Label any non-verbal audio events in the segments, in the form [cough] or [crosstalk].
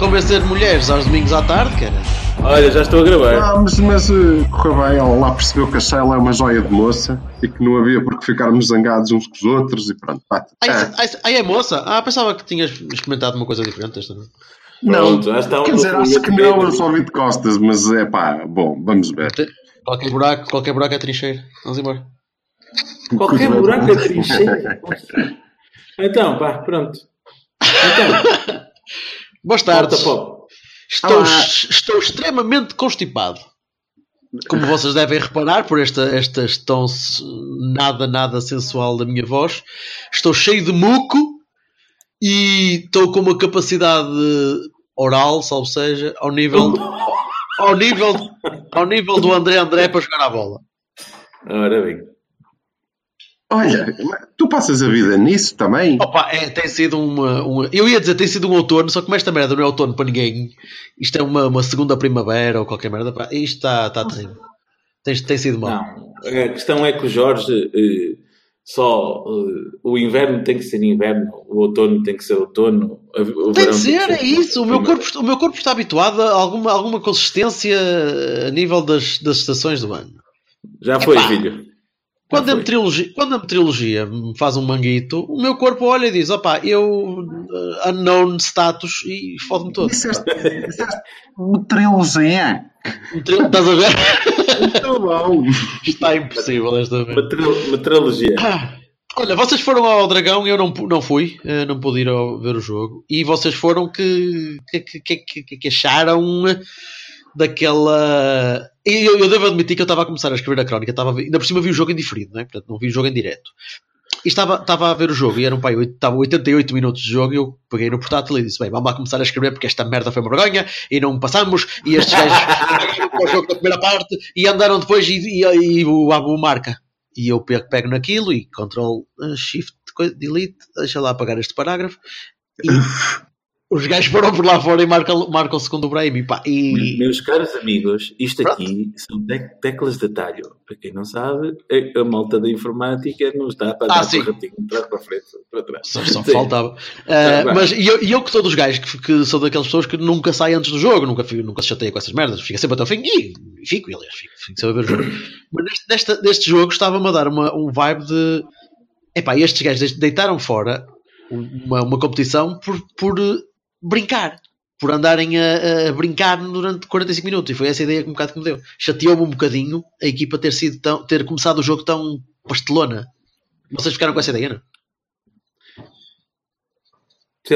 Convencer mulheres aos domingos à tarde, cara. Olha, já estou a gravar. Ah, mas, mas eh, correu bem, ela lá percebeu que a Sheila é uma joia de moça e que não havia por que ficarmos zangados uns com os outros e pronto. pá. Ai, ai, ai, é moça? Ah, pensava que tinhas experimentado uma coisa diferente esta noite. não, Pronto, já está um quer dizer, acho que não, eu só vi de costas, mas é pá, bom, vamos ver. Qualquer buraco, qualquer buraco é trincheira. Vamos embora. Qualquer buraco é trincheira. [laughs] Então, pá, pronto. Então, [laughs] Boas tardes. Estou, Olá. estou extremamente constipado. Como vocês devem reparar por esta, esta tão nada, nada sensual da minha voz, estou cheio de muco e estou com uma capacidade oral, salvo seja, ao nível, ao nível, ao nível do André André para jogar a bola. Ora bem. Olha, tu passas a vida nisso também? Opa, é, tem sido uma, uma- Eu ia dizer tem sido um outono, só que como esta merda não é outono para ninguém, isto é uma, uma segunda primavera ou qualquer merda, pá, isto está está terrível. Tem, tem sido mal. Não, a questão é que o Jorge eh, só eh, o inverno tem que ser inverno, o outono tem que ser outono, o Tem de ser, que é isso. O meu, corpo, o meu corpo está habituado a alguma, alguma consistência a nível das, das estações do ano. Já foi, Epá. filho. Quando a, foi. meteorologia, quando a me faz um manguito, o meu corpo olha e diz: opá, eu uh, unknown status e fode-me todo. Disseste, disseste meteorologia. Meteor- Estás a ver? Muito bom. Está impossível esta vez. Meteorologia. Olha, vocês foram ao Dragão e eu não, não fui, eh, não pude ir ao- ver o jogo. E vocês foram que, que, que- que- que acharam daquela. E Eu, eu devo admitir que eu estava a começar a escrever a crónica, estava ainda por cima vi o jogo em diferido, não é? portanto não vi o jogo em direto. E estava, estava a ver o jogo e eram oito- estava 88 minutos de jogo e eu peguei no portátil e disse: Bem, vamos lá começar a escrever porque esta merda foi uma vergonha e não passamos. E estes gajos [laughs] o jogo da primeira parte e andaram depois e, e- e o Abu marca. E eu pego, pego naquilo e Ctrl uh, Shift Delete, deixa lá apagar este parágrafo. E os gajos foram por lá fora e marcam, marcam o segundo Brahim. E, Meus caros amigos, isto Pronto. aqui são tec- teclas de atalho. Para quem não sabe, a, malta da informática não está para Ah, dar para ratinho de trás para frente, para trás. Só, só faltava. Uh, mas e eu, eu que sou dos gajos que, que sou daquelas pessoas que nunca saem antes do jogo, nunca, nunca se chateia com essas merdas, fica sempre até o fim e fico, aliás, fico, fico sempre a ver o jogo. [coughs] Mas neste, desta- deste jogo estava-me a dar uma, um vibe de epá, estes gajos de- deitaram fora uma, uma competição por, por brincar. Por andarem a, a brincar durante 45 minutos. E foi essa a ideia que um bocado que me deu. Chateou-me um bocadinho a equipa ter, sido tão, ter começado o jogo tão pastelona. Vocês ficaram com essa ideia, não?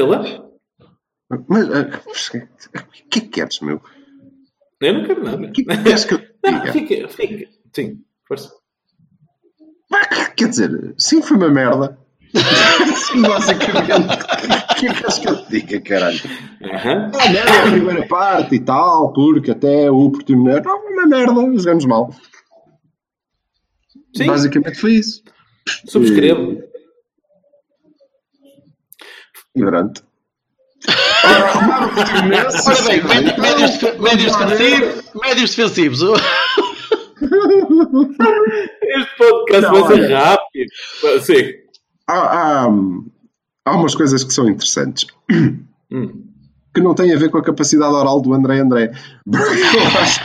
Lá, Mas ah, o que é que queres, meu? eu não quero nada. O que que queres que eu [laughs] diga? fica, fica. Sim, força. Quer dizer, sim, foi uma merda. [laughs] O que é que queres que eu te diga, caralho? Aham. Ah, merda, a primeira parte e tal, porque até o Portimonense. Não, uma merda, jogamos mal. Sim, Basicamente foi isso. subscrevo. Ignorante. Ora bem, médios, médios, defensivos, médios defensivos. Este podcast Não, vai ser rápido. Sim. Há, há, há umas coisas que são interessantes. Hum. que não tem a ver com a capacidade oral do André André. Eu acho,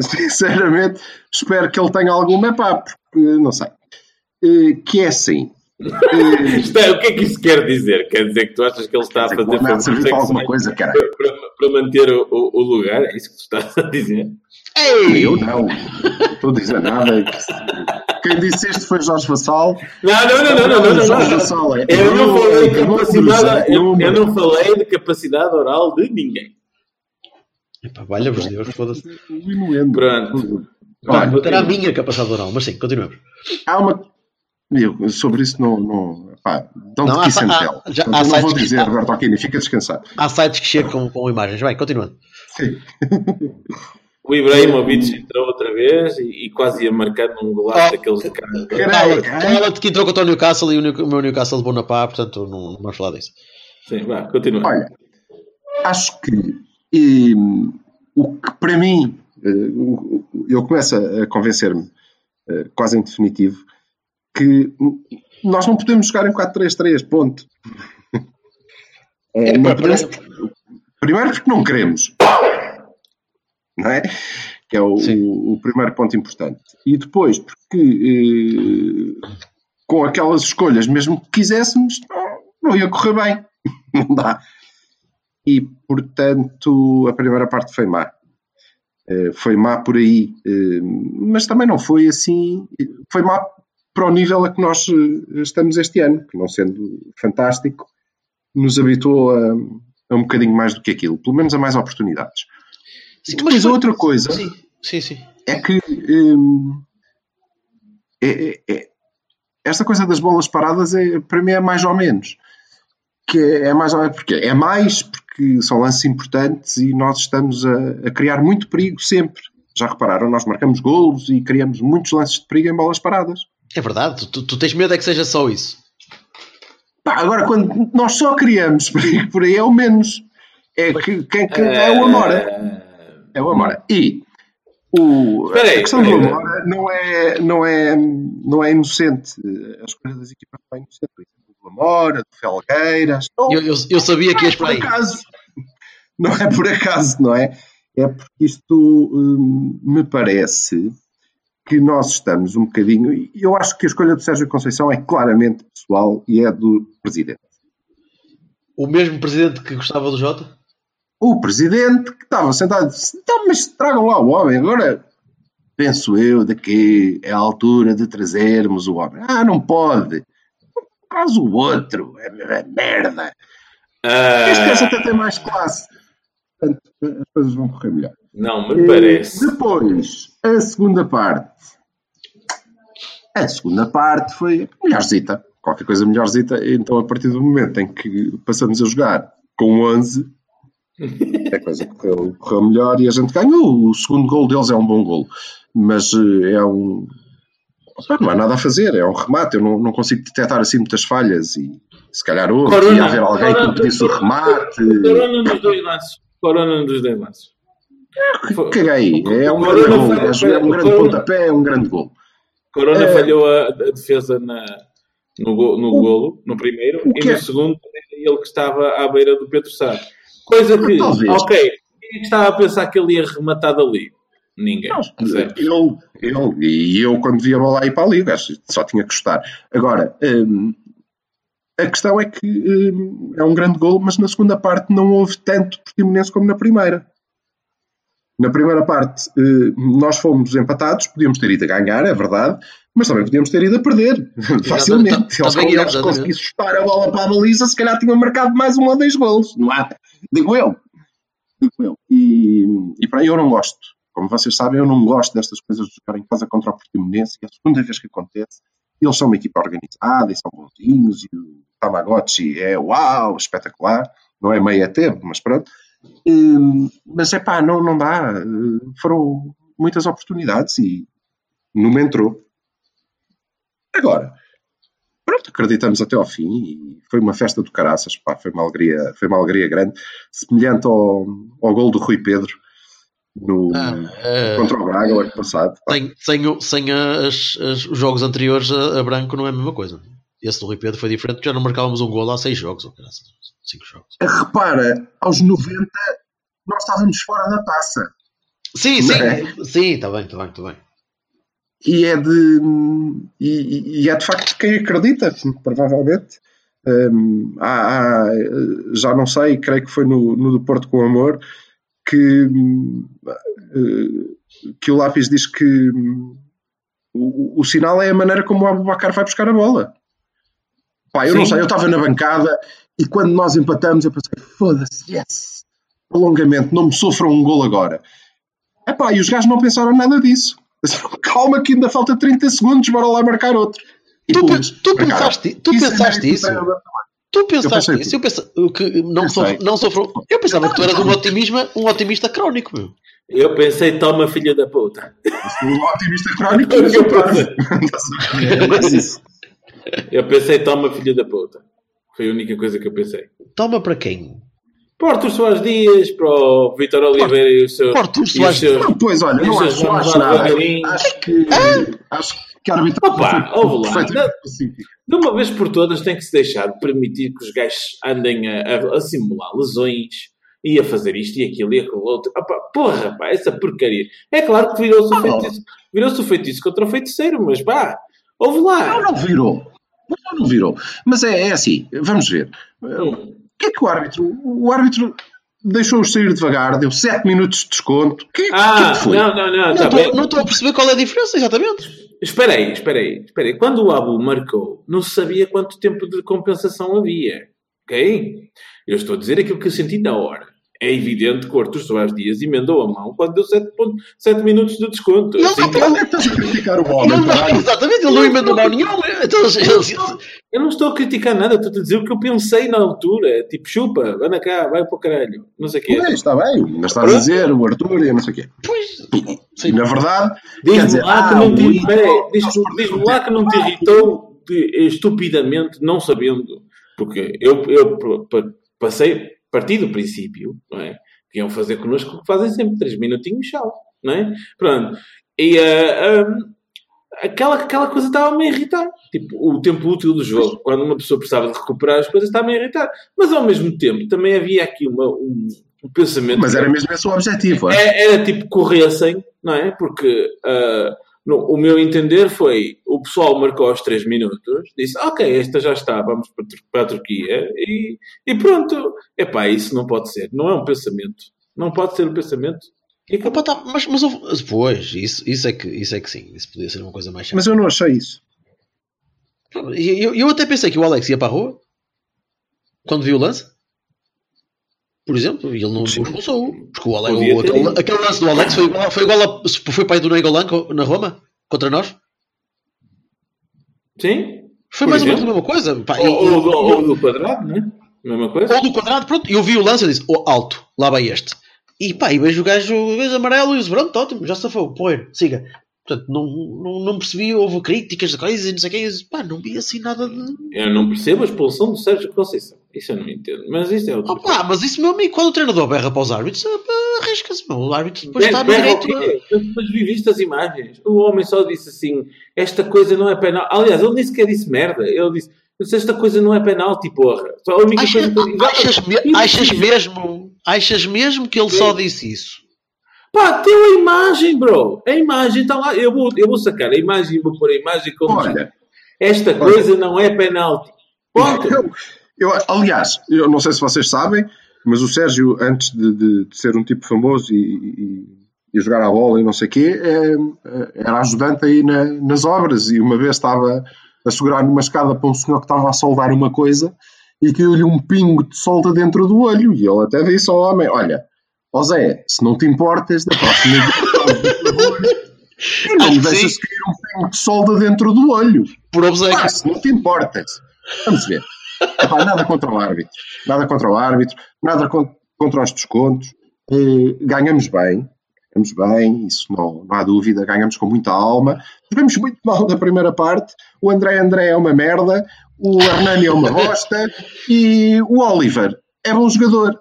[laughs] sinceramente, espero que ele tenha alguma, pá, porque não sei. Eh, Que é assim. [laughs] Eh, Isto é- o que é que isso quer dizer? Quer dizer que tu achas que ele está a fazer para alguma coisa, para, para manter o, o- o lugar? É isso que tu estás a dizer? Ei! Eu não. Não estou a dizer nada. Quem disse isto foi Jorge Vassal. Não, não, não, não, não, não, não, Jorge não. Vassal é- Eu não falei de não capacidade, eu, eu não falei de capacidade oral de ninguém. Epá, Valha-vos Deus, foda-se. Pronto. Vá, Era a minha capacidade oral, mas sim, continuamos. há uma, Eu, sobre isso não. não pá, don't Não, há kiss sa- and há- tell. já- Portanto, há não vou sites que- dizer, Roberto Aquino, fica descansado. Há sites que chegam com, com imagens. Vai, continuando. Sim. O Ibrahimovic entrou outra vez e, e quase ia marcar num golaço Oh, daqueles de cara. Cala-te que entrou contra o Newcastle e o, meu Newcastle levou na pá, portanto não, não vamos falar disso. Sim, vá, continua. Olha, acho que hum, o que para mim, eh, eu começo a a convencer-me, eh, quase em definitivo, que nós não podemos jogar em 4-3-3, ponto. Eh, É, não pá, podemos- primeiro porque não queremos, não é? Que é o, o- o primeiro ponto importante. E depois porque eh, com aquelas escolhas, mesmo que quiséssemos, não, não ia correr bem. [laughs] Não dá. E, portanto, a primeira parte foi má. Eh, foi má por aí. eh, mas também não foi assim. Foi má para o nível a que nós eh, estamos este ano, que não sendo fantástico, nos habituou a, a um bocadinho mais do que aquilo, pelo menos a mais oportunidades. Sim, Depois, foi- outra coisa Sim, sim, sim. é que hum, é- é- é- esta coisa das bolas paradas é, para mim é mais ou menos. Que é, é mais ou menos porque é mais porque são lances importantes e nós estamos a, a criar muito perigo sempre. Já repararam, nós marcamos golos e criamos muitos lances de perigo em bolas paradas. É verdade, tu, tu- tens medo é que seja só isso. Pá, agora, quando nós só criamos por aí, é o menos. É, que, quem, que, é o Amora. É o Amora. E o, Espera aí, a questão do. Amora não é, não, é, não é inocente. A escolha das equipas não é inocente. Por exemplo, do Amora, do Felgueiras. Não, Eu, eu, eu sabia que não ias é para por aí. acaso. Não é por acaso, não é? É porque isto hum, me parece que nós estamos um bocadinho. e Eu acho que a escolha do Sérgio Conceição é claramente pessoal e é do presidente. O mesmo presidente que gostava do Jota? o presidente que estava sentado disse, então, mas tragam lá o homem, agora penso eu de que é a altura de trazermos o homem. Ah, não pode. Traz o outro, é, é merda. Ah, Este gajo até tem mais classe. Portanto, as coisas vão correr melhor. Não, me parece. Depois, a segunda parte. A segunda parte foi melhorzita. Qualquer coisa melhorzita. Então, a partir do momento em que passamos a jogar com 11, [laughs] a coisa correu, correu melhor e a gente ganhou. O segundo gol deles é um bom gol. Mas eh, é um. Não há nada a fazer, é um remate. Eu não, não consigo detectar assim muitas falhas e se calhar houve. Corona, ia haver alguém que corona, me pedisse o remate. Corona nos dois lances. Corona nos dois lances. Caguei. É um O grande gol. É um grande pontapé, é um grande gol. Corona É. falhou a, defesa na, no, go- no O- golo, no primeiro, e no é- segundo ele que estava à beira do Pedro Sá. Coisa que, Talvez. ok, quem é que estava a pensar que ele ia rematar dali? Ninguém. certo? Eu, eu, e eu, quando vi a bola aí para ali, só tinha que gostar. Agora, hum, a questão é que hum, é um grande gol, mas na segunda parte não houve tanto Portimonense como na primeira. Na primeira parte, hum, nós fomos empatados, podíamos ter ido a ganhar, é verdade, mas também podíamos ter ido a perder, [laughs] facilmente. Se eles exatamente. conseguissem chutar a bola para a baliza, se calhar tinham marcado mais um ou dois golos. Não há, digo eu. Digo eu. E, e para aí eu não gosto. Como vocês sabem, eu não gosto destas coisas de jogar em casa contra o Portimonense, é a segunda vez que acontece. Eles são uma equipa organizada e são bonzinhos, e o Tamagotchi é uau, espetacular. Não é meio a tempo, mas pronto. Hum, mas é pá, não, não dá. Hum, Foram muitas oportunidades e não entrou. Agora, pronto, acreditamos até ao fim e foi uma festa do caraças, pá, foi uma alegria, foi uma alegria grande, semelhante ao, ao gol do Rui Pedro no, Ah, eh, contra o Braga o ano passado. pá. sem, sem, sem as- as- os jogos anteriores a, a branco não é a mesma coisa. Esse do Rui Pedro foi diferente, porque já não marcávamos um gol há seis jogos, ou graças, cinco jogos. Repara, aos 90 nós estávamos fora da taça. Sim, sim, é? sim, está bem, está bem, está bem. E é de, e, e é de facto quem acredita, provavelmente. Hum, há- há, já não sei, creio que foi no, no do Porto com Amor, que, hum, que o Lápis diz que hum, o, o sinal é a maneira como o Abubacar vai buscar a bola. Pá, eu não Sim. sei, eu estava na bancada e quando nós empatamos eu pensei, foda-se, yes, prolongamento, não me sofram um gol agora. Epá, e os gajos não pensaram nada disso. [laughs] Calma que ainda falta 30 segundos, bora lá marcar outro. E Tu, tu acaso. pensaste, tu Isso é pensaste do isso? Tu pensaste pensei isso? Eu pensa, que não, Pensei. sofro, não sofro. Eu pensava que tu eras um otimista, um otimista crónico, meu. Eu pensei, toma filha da puta. Sou um otimista crónico. [laughs] Eu mas eu pensei. [laughs] Eu pensei, toma filha da puta. Foi a única coisa que eu pensei. Toma para quem? Para o Artur Soares Dias, para o Vitor Oliveira e o seu. Para o Artur os Soares seus- Não, Pois, olha, não acho, não acho nada. Acho que, acho que a arbitragem Opa, ouve lá. De uma vez por todas tem que se deixar de permitir que os gajos andem a, a- a simular lesões e a fazer isto e aquilo e aquilo outro. Opa, porra, pá, essa porcaria. É claro que virou-se o Ah, feitiço, virou-se o feitiço contra o feiticeiro, mas pá, ouve lá. Não, não virou. Não, não virou. Mas é, é assim, vamos ver. O que é que o árbitro... O árbitro deixou-os sair devagar, deu 7 minutos de desconto. O que, que Ah, que foi? não, não, não, Não tá estou a perceber qual é a diferença, exatamente. Espera aí, espera aí, espera aí. Quando o Abu marcou, não se sabia quanto tempo de compensação havia. Ok? Eu estou a dizer aquilo que eu senti na hora. É evidente que o Artur Soares Dias emendou a mão quando deu 7, minutos de desconto. Não, Assim, não, Onde é que estás a criticar o homem, Não, não, caralho? exatamente, ele não emendou mal nenhum. Então, eu não estou a criticar nada, estou a dizer o que eu pensei na altura. Tipo, chupa, anda cá, vai para o caralho. Não sei o quê. Pois, está bem, ainda estás a dizer o Arthur e não sei o quê. Pois, Sim. na verdade, quer Diz-me dizer, lá, que ah, não te, diz-me lá que não te irritou estupidamente, não sabendo. Porque eu, eu pa- pa- passei, parti do princípio, não é? Que iam fazer connosco o que fazem sempre, três minutinhos, tchau, não é? Pronto. E ah, ah, aquela, aquela coisa estava-me a irritar. Tipo, o tempo útil do jogo, quando uma pessoa precisava de recuperar as coisas, estava-me a irritar. Mas ao mesmo tempo, também havia aqui uma, um, um pensamento. Mas era mesmo esse o objetivo. é? É- era tipo corressem, não é? Porque ah, no- o meu entender foi o pessoal marcou aos 3 minutos, disse ok, esta já está, vamos para, para a Turquia e, e pronto. Epá, isso não pode ser, não é um pensamento. Não pode ser um pensamento. E. Opa, tá, mas, mas houve- pois, isso, isso, é que, isso é que sim, isso podia ser uma coisa mais chata. Mas eu não achei isso. E Eu, eu até pensei que o Alex ia para a rua quando viu o lance. Por exemplo, e ele não não expulsou. Porque o o- aquele, aquele lance do Alex foi igual, foi igual a, foi aí do Nainggolan co- na Roma contra nós. Sim? Foi mais ou menos a exemplo? mesma coisa. Pá, Ou, e- ou, do- e- ou do quadrado, não é? Mesma coisa. ou do quadrado, pronto. Eu vi o lance e disse: oh, alto, lá vai este. E pá, e vejo o gajo, o gajo amarelo e disse: pronto, ótimo, já se foi, põe, siga. Portanto, não, não, não percebi, houve críticas de coisas e não sei o que. E pá, não vi assim nada de. Eu não percebo a expulsão do Sérgio Conceição. Isso eu não entendo. Mas isso é outro. Pá, mas isso, meu amigo, quando o treinador berra para os árbitros, ah, pá, arrisca-se, meu. O árbitro depois está no direito. quê? Mas, mas vi viste as imagens. O homem só disse assim: esta coisa não é penal. Aliás, ele nem sequer disse merda. Ele disse: "Mas esta coisa não é penalti, porra. Só a única Achas, coisa que- achas, me- achas mesmo, achas mesmo que ele só disse isso? Pá, tem a imagem, bro. A imagem está lá. Eu vou, eu vou sacar a imagem e vou pôr a imagem como. Olha, Esta coisa não é penalti. Ponto. Eu, aliás, eu não sei se vocês sabem, mas o Sérgio, antes de, de- de ser um tipo famoso e, e- e jogar a bola e não sei o quê, é, era ajudante aí na- nas obras e uma vez estava a segurar numa escada para um senhor que estava a soldar uma coisa e caiu-lhe um pingo de solda dentro do olho e ele até disse ao homem, olha, ó Zé, se não te importas, da próxima vez, não Acho me deixas cair um pingo de solda dentro do olho. Por obsequio. Ah, se não te importas. Vamos ver. Epá, nada contra o árbitro. Nada contra o árbitro. Nada con- contra os descontos. Eh, ganhamos bem. Ganhamos bem, isso não, não há dúvida. Ganhamos com muita alma. Jogamos muito mal na primeira parte. O André André é uma merda. O Hernani é uma bosta. E o Oliver é bom jogador.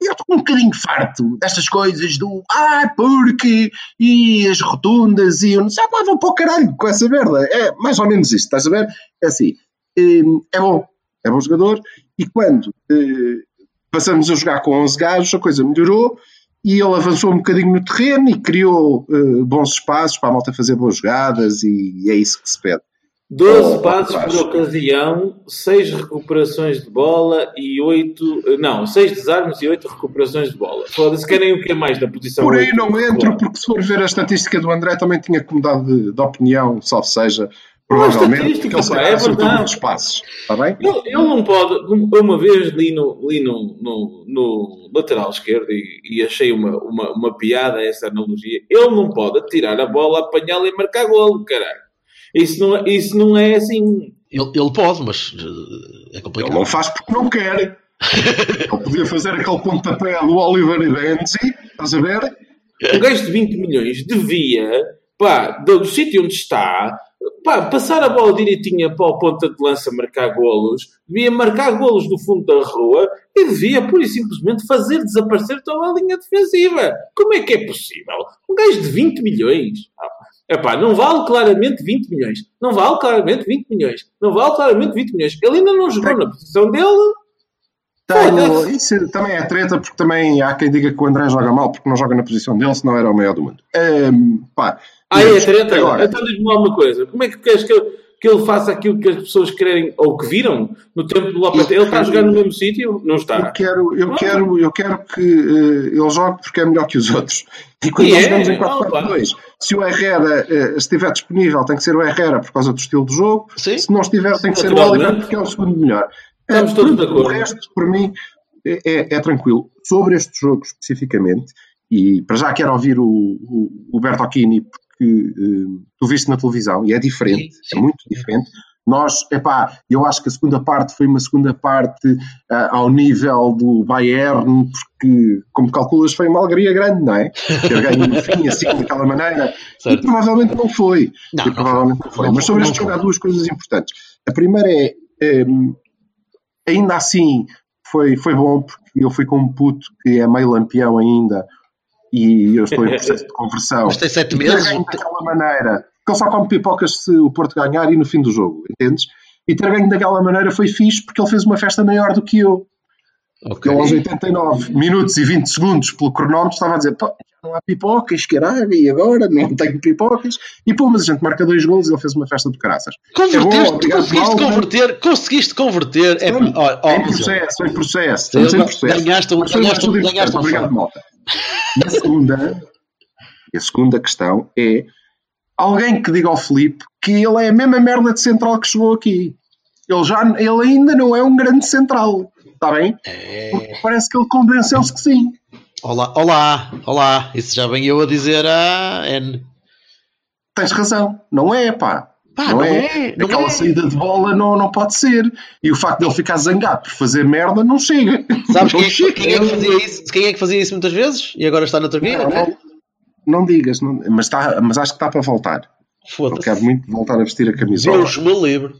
E eu estou um bocadinho farto destas coisas do ah, porque e as rotundas e eu não sei, pá, vão para o caralho com essa merda. É mais ou menos isto, estás a ver? É assim, hum, é bom, é bom jogador e quando eh, passamos a jogar com 11 gajos, a coisa melhorou e ele avançou um bocadinho no terreno e criou eh, bons espaços para a malta fazer boas jogadas e é isso que se pede. 12 Oh, passos por ocasião, 6 recuperações de bola e 8. Não, 6 desarmes e 8 recuperações de bola. Foda-se, querem o que mais na posição Por aí não entro, porque se for ver a estatística do André, também tinha que mudar de, de opinião, salvo seja, provavelmente, porque ele é verdade. muitos passos. Está bem? Ele, ele não pode. Uma vez li no, li no, no, no lateral esquerdo e, e achei uma, uma, uma piada essa analogia. Ele não pode tirar a bola, apanhá-la e marcar golo, caralho. Isso não, é- isso não é assim. Ele, ele pode, mas eh, é Ele complicado. não faz porque não quer. Ele podia fazer aquele pontapé do Oliver e Benzi, estás a ver? Um gajo de 20 milhões devia, pá, do, do sítio onde está, pá, passar a bola direitinha para o ponta de lança marcar golos, devia marcar golos do fundo da rua e devia, pura e simplesmente, fazer desaparecer toda a linha defensiva. Como é que é possível? Um gajo de 20 milhões. Ah, epá, não vale claramente 20 milhões. Não vale claramente 20 milhões. Não vale claramente 20 milhões. Ele ainda não jogou na posição dele. Tenho, Foda-se. isso também é treta, porque também há quem diga que o André joga mal porque não joga na posição dele, senão era o maior do mundo. Ehm, pá, Ah, é treta? Agora, Então diz-me lá uma coisa. Como é que queres que ele, que ele faça aquilo que as pessoas querem ou que viram no tempo do Lopetegui? Ele está a jogar no mesmo sítio? Não eu está. quero, eu Ah. quero, eu quero que eh, ele jogue porque é melhor que os outros. E quando nós é? jogamos em Ah, 4-4-2, se o Herrera eh, estiver disponível, tem que ser o Herrera por causa do estilo de jogo. Sim. Se não estiver, tem que ser o. Oliver porque é o segundo melhor. Estamos Eh, todos de O acordo. resto, por mim, é, é- é tranquilo. Sobre este jogo especificamente, e para já quero ouvir o, o, o Bertocchini, porque eh, tu viste na televisão e é diferente, Sim, sim. é muito diferente. Nós, epá, eu acho que a segunda parte foi uma segunda parte ah, ao nível do Bayern, porque, como calculas, foi uma alegria grande, não é? Ter ganho no fim, assim, daquela maneira. E Certo. provavelmente não foi. Não, E não provavelmente não foi. Não Mas sobre este jogo há duas coisas importantes. A primeira é, ehm, ainda assim, foi, foi bom, porque eu fui com um puto que é meio lampião ainda, e eu estou em processo de conversão. Mas tem sete E ter meses. ganho daquela maneira, porque ele só come pipocas se o Porto ganhar e no fim do jogo, entendes? E ter ganho daquela maneira foi fixe porque ele fez uma festa maior do que eu. Ok. Ele aos 89 minutos e 20 segundos pelo cronómetro estava a dizer pá, não há pipocas, caralho, e agora não tenho pipocas. E pô, mas a gente marca dois golos e ele fez uma festa de caraças. Converteste, É bom, conseguiste malta. converter, conseguiste converter. É, Estamos ó, ó, em mas, processo, em processo. Em processo. ganhaste um- Mas foi uma ganhaste um- atitude ganhaste um importante. Obrigado, fã. malta. E a segunda, a segunda questão é alguém que diga ao Felipe que ele é a mesma merda de central que chegou aqui. Ele, já, ele ainda não é um grande central. Está bem? É. Porque parece que ele convenceu-se que sim. Olá, olá, olá. Isso já vem eu a dizer a N. Tens razão. Não é, pá. Pá, não, não é. é, não Aquela é. saída de bola não, não pode ser. E o facto de ele ficar zangado por fazer merda não chega. Sabes não quem, é que- chega. quem é que fazia isso? Quem é que fazia isso muitas vezes? E agora está na Turquia? Não, não, não digas, não- mas, está, mas acho que está para voltar. Eu Foda-se. quero muito voltar a vestir a camisola. Deus me livre.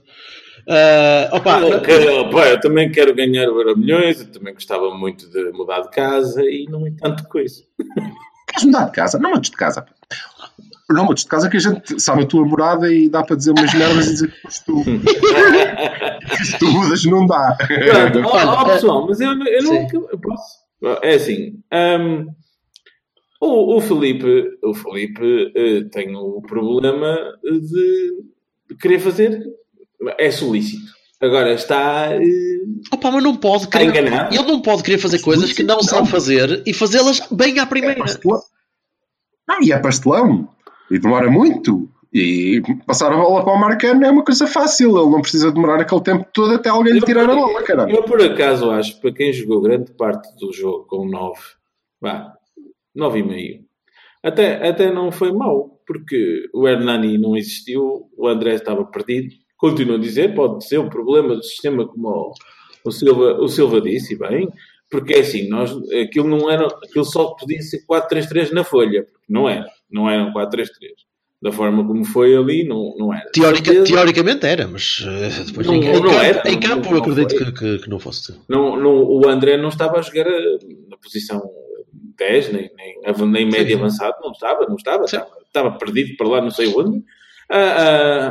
Ah, opa, Eu, quero- pá, eu também quero ganhar o Milhões, eu também gostava muito de mudar de casa e não é tanto coisa. Queres mudar de casa? Não mudes de casa. Não mudes de casa que a gente sabe a tua morada e dá para dizer umas merdas e dizer que foste tu. [laughs] se tu mudas não dá. Pronto, ó, Olha, ó, pessoal, mas eu, eu não eu posso. É assim, hum, o, o Felipe, o Felipe eh, tem o problema de, querer fazer. É solícito. Agora está. eh, opa, mas não pode querer. enganado? Ele não pode querer fazer coisas que não Não. sabe fazer e fazê-las bem à É primeira. pastelão. Não, e é pastelão. E demora muito. E passar a bola para o Marcano é uma coisa fácil. Ele não precisa demorar aquele tempo todo até alguém lhe tirar a bola, caralho. Eu, por acaso, acho que para quem jogou grande parte do jogo com 9, vá, 9,5, até, até não foi mau, porque o Hernani não existiu, o André estava perdido. Continuo a dizer, pode ser o problema do sistema, como o, o Silva, o Silva disse, e bem, porque é assim, nós, aquilo não era, aquilo só podia ser 4-3-3 na folha, porque não era, não era um 4-3-3. Da forma como foi ali, não, não era. Certeza- teoricamente era, mas eh, depois Não- em, em não campo, era, em campo não eu acredito que, que- que não fosse. Não, não, o André não estava a jogar eh, na posição 10, nem, nem, nem médio sim. avançado, não estava, não estava, estava, estava perdido para lá, não sei onde. Ah,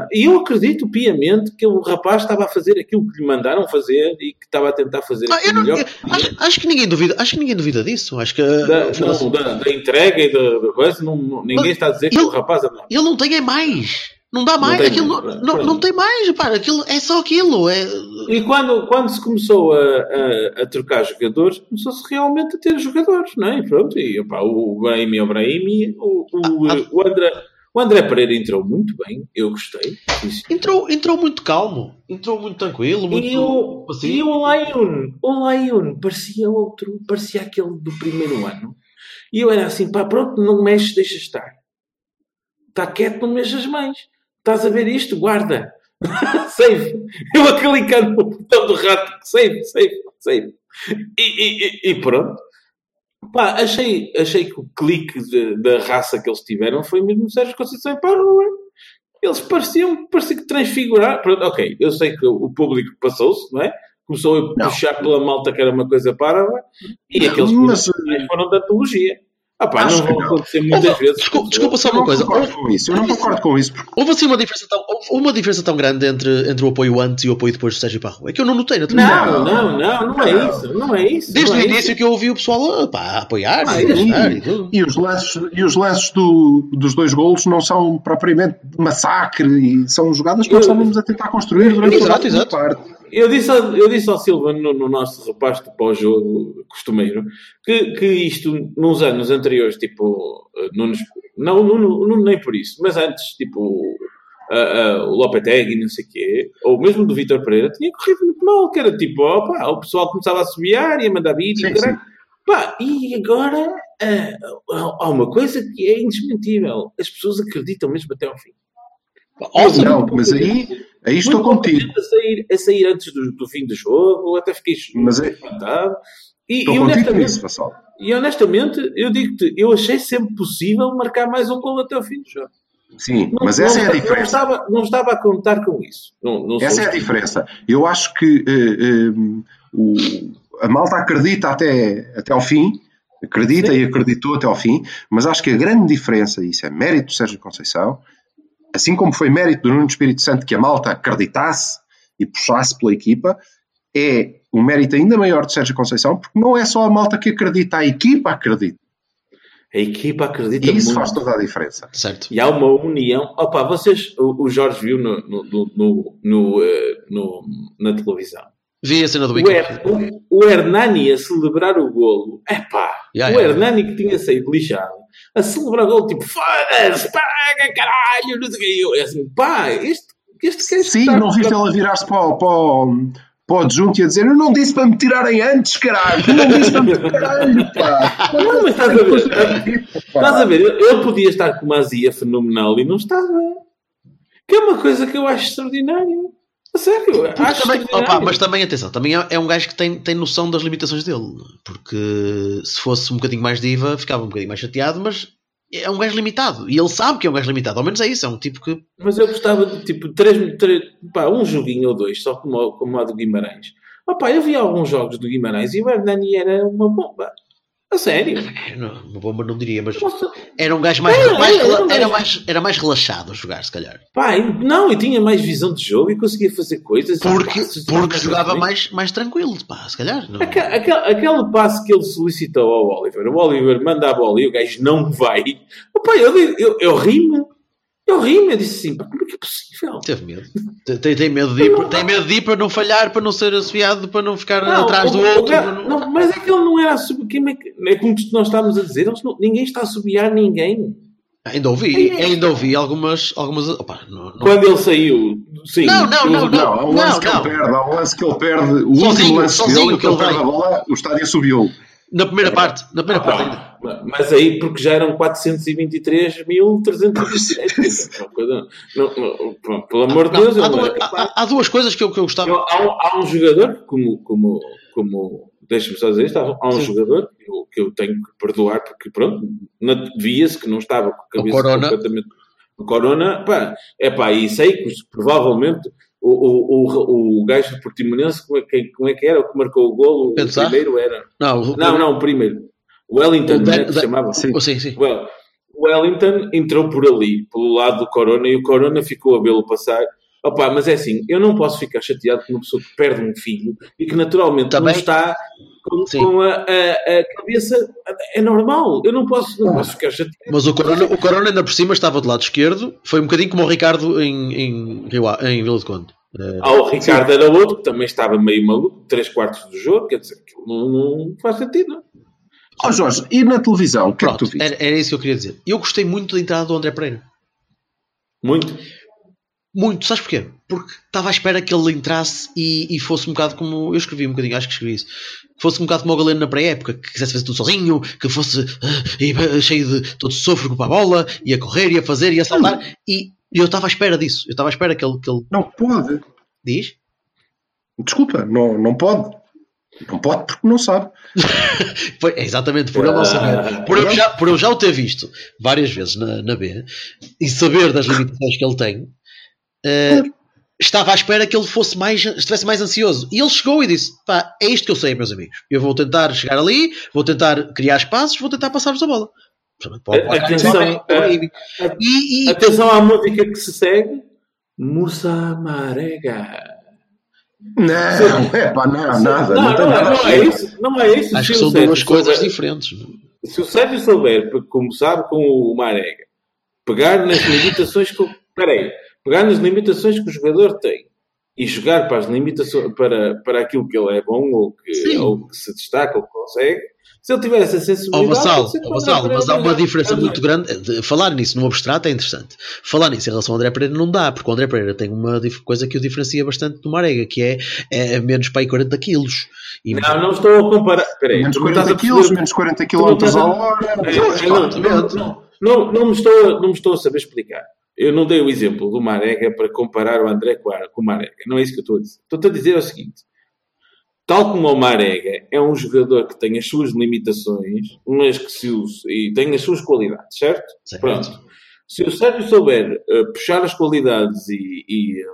ah, e eu acredito piamente que o rapaz estava a fazer aquilo que lhe mandaram fazer e que estava a tentar fazer Ah, não- melhor. eu- acho, acho que ninguém duvida, acho que ninguém duvida disso. Acho que eh, Da, foda-se. não, da, da entrega e da, da coisa, não, não- ninguém Mas está a dizer que ele- o rapaz anda. ele não tem é mais. Não dá mais. tem aquilo mais, não, não, não tem mais. Pá, aquilo é só aquilo. É... E quando, quando se começou a, a, a trocar jogadores, começou-se realmente a ter jogadores, não é? E pronto, e opá, o Brahimi é o Brahimi, o, o, Ah, ah. o, André, o André Pereira entrou muito bem, eu gostei. Entrou, entrou muito calmo. Entrou muito tranquilo. Muito E o, assim. e o Lion, o Lion parecia outro, parecia aquele do primeiro ano. E eu era assim, pá, pronto, não mexes, deixa estar. Está quieto, não mexas mais. estás a ver isto? Guarda. [laughs] save. Eu a clicar no botão do rato. Save, save, save. E, e- e pronto. Pá, achei, achei que o clique de- da raça que eles tiveram foi mesmo Sérgio Conceição e Parra. Eles pareciam, parecia que transfigurar. Pronto, ok, eu sei que o público passou-se, não é? Começou a Não. puxar pela malta que era uma coisa parva e aqueles Mas, finais foram da antologia. Ah pá, não vão acontecer muitas vezes. desculpa, desculpa só uma coisa. concordo com isso. Eu não concordo com isso, porque Houve assim uma diferença tão, houve uma diferença tão grande entre, entre o apoio antes e o apoio depois do Sérgio Parro. É que eu não notei na televisão. Não, não, não, não é isso. Não é isso. Desde o é início isso. que eu ouvi o pessoal ah, pá, apoiar Ah, e e- e. E os lances, e os lances do- dos dois golos não são propriamente de massacre e são jogadas que nós estávamos a tentar construir durante Exato, toda a exato. parte. Eu disse, ao, eu disse ao Silva no, no nosso repasto pós-jogo costumeiro que, que isto nos anos anteriores, tipo, eh, Nunes, não, Nuno, Nuno nem por isso, mas antes, tipo, ah, ah, o Lopetegui, não sei o quê, ou mesmo do Vitor Pereira, tinha corrido muito mal, que era tipo, opa, o pessoal começava a subiar, ia mandar vídeo, Sim, caralho. Pá, e agora ah, há uma coisa que é indesmentível: as pessoas acreditam mesmo até ao fim. Awesome. Não, mas aí, aí estou contigo. A sair, a sair antes do, do fim do jogo, até fiquei Mas é- espantado. E, e honestamente, nisso, e honestamente, eu digo-te, eu achei sempre possível marcar mais um gol até ao fim do jogo. Sim, Não- mas não essa é a esta- Não diferença. estava, não estava a contar com isso. Não, não Essa é a diferença. Eu acho que eh, eh, o- a malta acredita até, até ao fim, acredita Sim. e acreditou até ao fim, mas acho que a grande diferença, e isso é mérito do Sérgio Conceição, assim como foi mérito do Nuno Espírito Santo que a malta acreditasse e puxasse pela equipa, é um mérito ainda maior de Sérgio Conceição, porque não é só a malta que acredita, a equipa acredita. A equipa acredita E isso muito. faz toda a diferença. Certo. E há uma união. Opa, vocês, o, o Jorge viu no, no, no, no, no, eh, na televisão. Vi a cena do O. Her, o, o Hernani a celebrar o golo. Epá, Yeah, o yeah. Hernani que tinha saído lixado a celebrar o golo, tipo, foda-se, paga, caralho, não sei o que. Eu, é assim, pá, este, este quer Sim, não viste ela virar-se para, o- para, o- para o adjunto e a dizer eu não disse para me tirarem antes, caralho, eu não disse para me tirarem, pá. [laughs] Não, mas estás a ver, estás a ver, ele podia estar com uma azia fenomenal e não estava. Que é uma coisa que eu acho extraordinária. Sério, acho Também, opa, mas também, atenção, também é, é um gajo que tem, tem noção das limitações dele. Porque se fosse um bocadinho mais diva, ficava um bocadinho mais chateado, mas é um gajo limitado. E ele sabe que é um gajo limitado. Ao menos é isso. É um tipo que. Mas eu gostava de tipo três, três, pá, um joguinho ou dois, só como, como a do Guimarães. Opa, eu vi alguns jogos do Guimarães e o Hernani era uma bomba. A sério. é, não, Uma bomba não diria, mas Nossa, era um gajo mais, É, mais- é, era um era, gajo- mais, era mais relaxado a jogar, se calhar. pá, e- não, e tinha mais visão de jogo e conseguia fazer coisas. Porque, passes, porque jogava mais, mais tranquilo, pá, se calhar. Não. Aque- Aquele, aquele passe que ele solicitou ao Oliver, o Oliver manda a bola e o gajo não vai. Opa, eu, eu, eu ri-me. Eu ri-me. Eu disse assim: pá, como é que é possível? Teve medo. Tem, tem- medo de ir, para- tem medo de ir para não falhar, para não ser assobiado, para não ficar Não, atrás do outro. não- não, mas é que ele não era a subir. Quem é, que- é como nós estávamos a dizer, não- ninguém está a subiar ninguém. Ainda ouvi, ainda ouvi algumas. algumas opa, não, não- Quando ele saiu, sim. Não, não, não, Não, há um lance Não, que ele não. perde, há um lance que ele perde, o Sozinho, último lance sozinho dele, que que ele ele perde a bola, o estádio subiu. Na primeira parte, na primeira parte ainda. Mas aí porque já eram 423.327. [laughs] Não, não, não, Pelo amor de Deus, há, duas, capaz. há- há duas coisas que eu, que eu gostava. Eu- há, um, há um jogador, como, como, como deixa-me só dizer isto, há, um Sim. jogador que eu, que eu tenho que perdoar, porque pronto, via-se que não estava com a cabeça Corona. completamente. Corona, pá, é pá, e sei que provavelmente o, o, o, o gajo do Portimonense, como é, que, como é que era? O que marcou o golo? O primeiro era. Não, o- Não, não, o primeiro. O Wellington, O né, que se chamava. Sim. Sim, sim. Well, o Wellington entrou por ali, pelo lado do Corona, e o Corona ficou a vê-lo passar. Opa, mas é assim, eu não posso ficar chateado com uma pessoa que perde um filho e que naturalmente Também- não está com, Sim. com a, a- a cabeça. É normal, eu não posso, não posso ficar chateado. Mas o Corona, o Corona ainda por cima estava do lado esquerdo. Foi um bocadinho como o Ricardo em, em, em Vila de Conde. Eh, Ah, o Ricardo era outro que também estava meio maluco, três quartos do jogo, quer dizer, aquilo não, não faz sentido. Não? Ó Jorge, e na televisão, o que é que pronto, era, era isso que eu queria dizer. Eu gostei muito da entrada do André Pereira. Muito. Muito, sabes porquê? Porque estava à espera que ele entrasse e, e fosse um bocado como. Eu escrevi um bocadinho, acho que escrevi isso. Que fosse um bocado como o Galeno na pré-época, que quisesse fazer tudo sozinho, que fosse ah, e, ah, cheio de todo sofro para a bola, ia correr, ia fazer, ia saltar. E E eu estava à espera disso. Eu estava à espera que ele, que ele Não pode. diz. Desculpa, não, não pode. Não pode porque não sabe. [laughs] Foi, exatamente por ele não saber. Por eu, já, por eu já o ter visto várias vezes na, na B e saber das limitações que ele tem, eh, estava à espera que ele fosse mais, estivesse mais ansioso. E ele chegou e disse: pá, é isto que eu sei, meus amigos. Eu vou tentar chegar ali, vou tentar criar espaços, vou tentar passar-vos a bola. Atenção, pode- E, e- Atenção à música que se segue. Musa Marega. Não, é pá, não, nada. Não, Não, não, nada não é isso. Não é isso. acho que são Sérgio duas coisas souber- diferentes. Se o Sérgio souber para começar com o Marega, pegar nas limitações que. o- Peraí, pegar nas limitações que o jogador tem e jogar para as limitações para, para aquilo que ele é bom ou que, ou que se destaca ou que consegue, se ele tiver essa Ó sensibilidade. Vassal, pode ser ó que o Vassal, mas há uma diferença muito grande. De- Falar nisso no abstrato é interessante. Falar nisso em relação ao André Pereira não dá, porque o André Pereira tem uma coisa que o diferencia bastante do Marega, que é, é menos para aí 40 quilos. E Não, não estou a comparar. Peraí, Menos tu estás 40 a quilos, menos 40 Tu não a- a hora. Não, não, não me estou, não me estou a saber explicar. Eu não dei o exemplo do Marega para comparar o André com o Marega. Não é isso que eu estou a dizer. Estou a dizer o seguinte. Tal como o Marega é um jogador que tem as suas limitações, mas que se usa e tem as suas qualidades, certo? Certo. Pronto. Se o Sérgio souber eh, puxar as qualidades e, e, eh,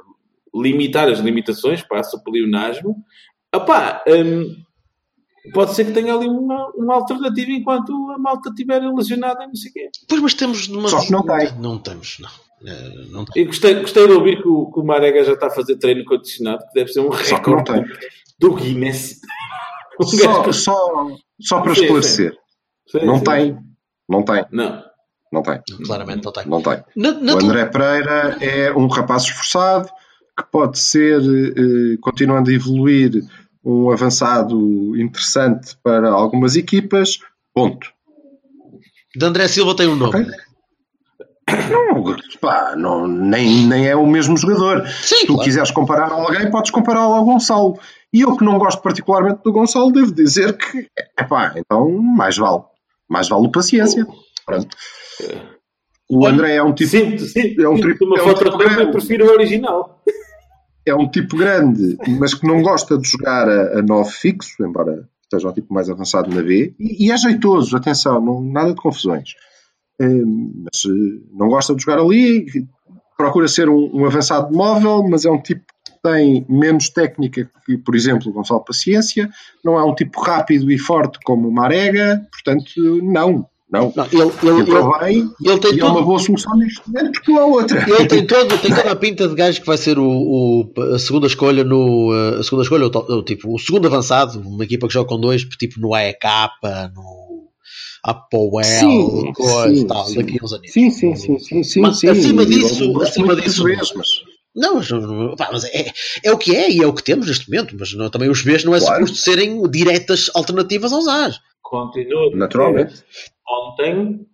limitar as limitações, passa o pleonasmo, opá, hum, pode ser que tenha ali uma, uma alternativa enquanto a malta estiver lesionada e não sei o quê. Pois, mas temos uma. Só que não tem. Não temos, não. Eh, não tem. E gostei, gostei de ouvir que o, que o Marega já está a fazer treino condicionado, que deve ser um Só que não recorde tem. do Guinness. [laughs] Um Só, gajo só, só para Sim, esclarecer. que- Não Sim, tem. Não tem. Não. Não tem. Claramente não tem. Não tem. Na, na O André Pereira é um rapaz esforçado que pode ser, eh, continuando a evoluir, um avançado interessante para algumas equipas. Ponto. de André Silva tem um nome. Ok? Não, pá, não, nem, nem é o mesmo jogador. Sim, Se tu claro. quiseres comparar a alguém, podes compará-lo ao Gonçalo. E eu que não gosto particularmente do Gonçalo, devo dizer que, epá, então mais vale. Mais vale o paciência. Pronto. O André é um tipo, Sinto, sinto, é um tipo- uma é um foto tipo dele, eu grande. prefiro o original. é um tipo grande, mas que não gosta de jogar a, a 9 fixo, embora esteja um tipo mais avançado na B, e, e é jeitoso, atenção, não, nada de confusões. Hum, mas eh, não gosta de jogar ali, procura ser um, um avançado móvel, mas é um tipo que tem menos técnica que, por exemplo, o Gonçalo Paciência, não é um tipo rápido e forte como o Marega, portanto, não, não. Não, ele, ele, ele, bem ele tem e é uma boa solução neste momento não há outra. ele tem, [laughs] todo, tem toda a pinta de gajo que vai ser o, o- a segunda escolha no a segunda escolha, o, o tipo, o segundo avançado, uma equipa que joga com dois, tipo no AEK, no Apoel, Sim, coisa sim, e tal, sim. daqui a uns anos. Sim, sim, sim, sim, sim, Mas sim. acima Eu disso- acima disso- mas Não, mas, pá, mas é, é o que é e é o que temos neste momento, mas não- também os Bs não é Claro. suposto serem diretas alternativas aos As. Continua. naturalmente. Ontem,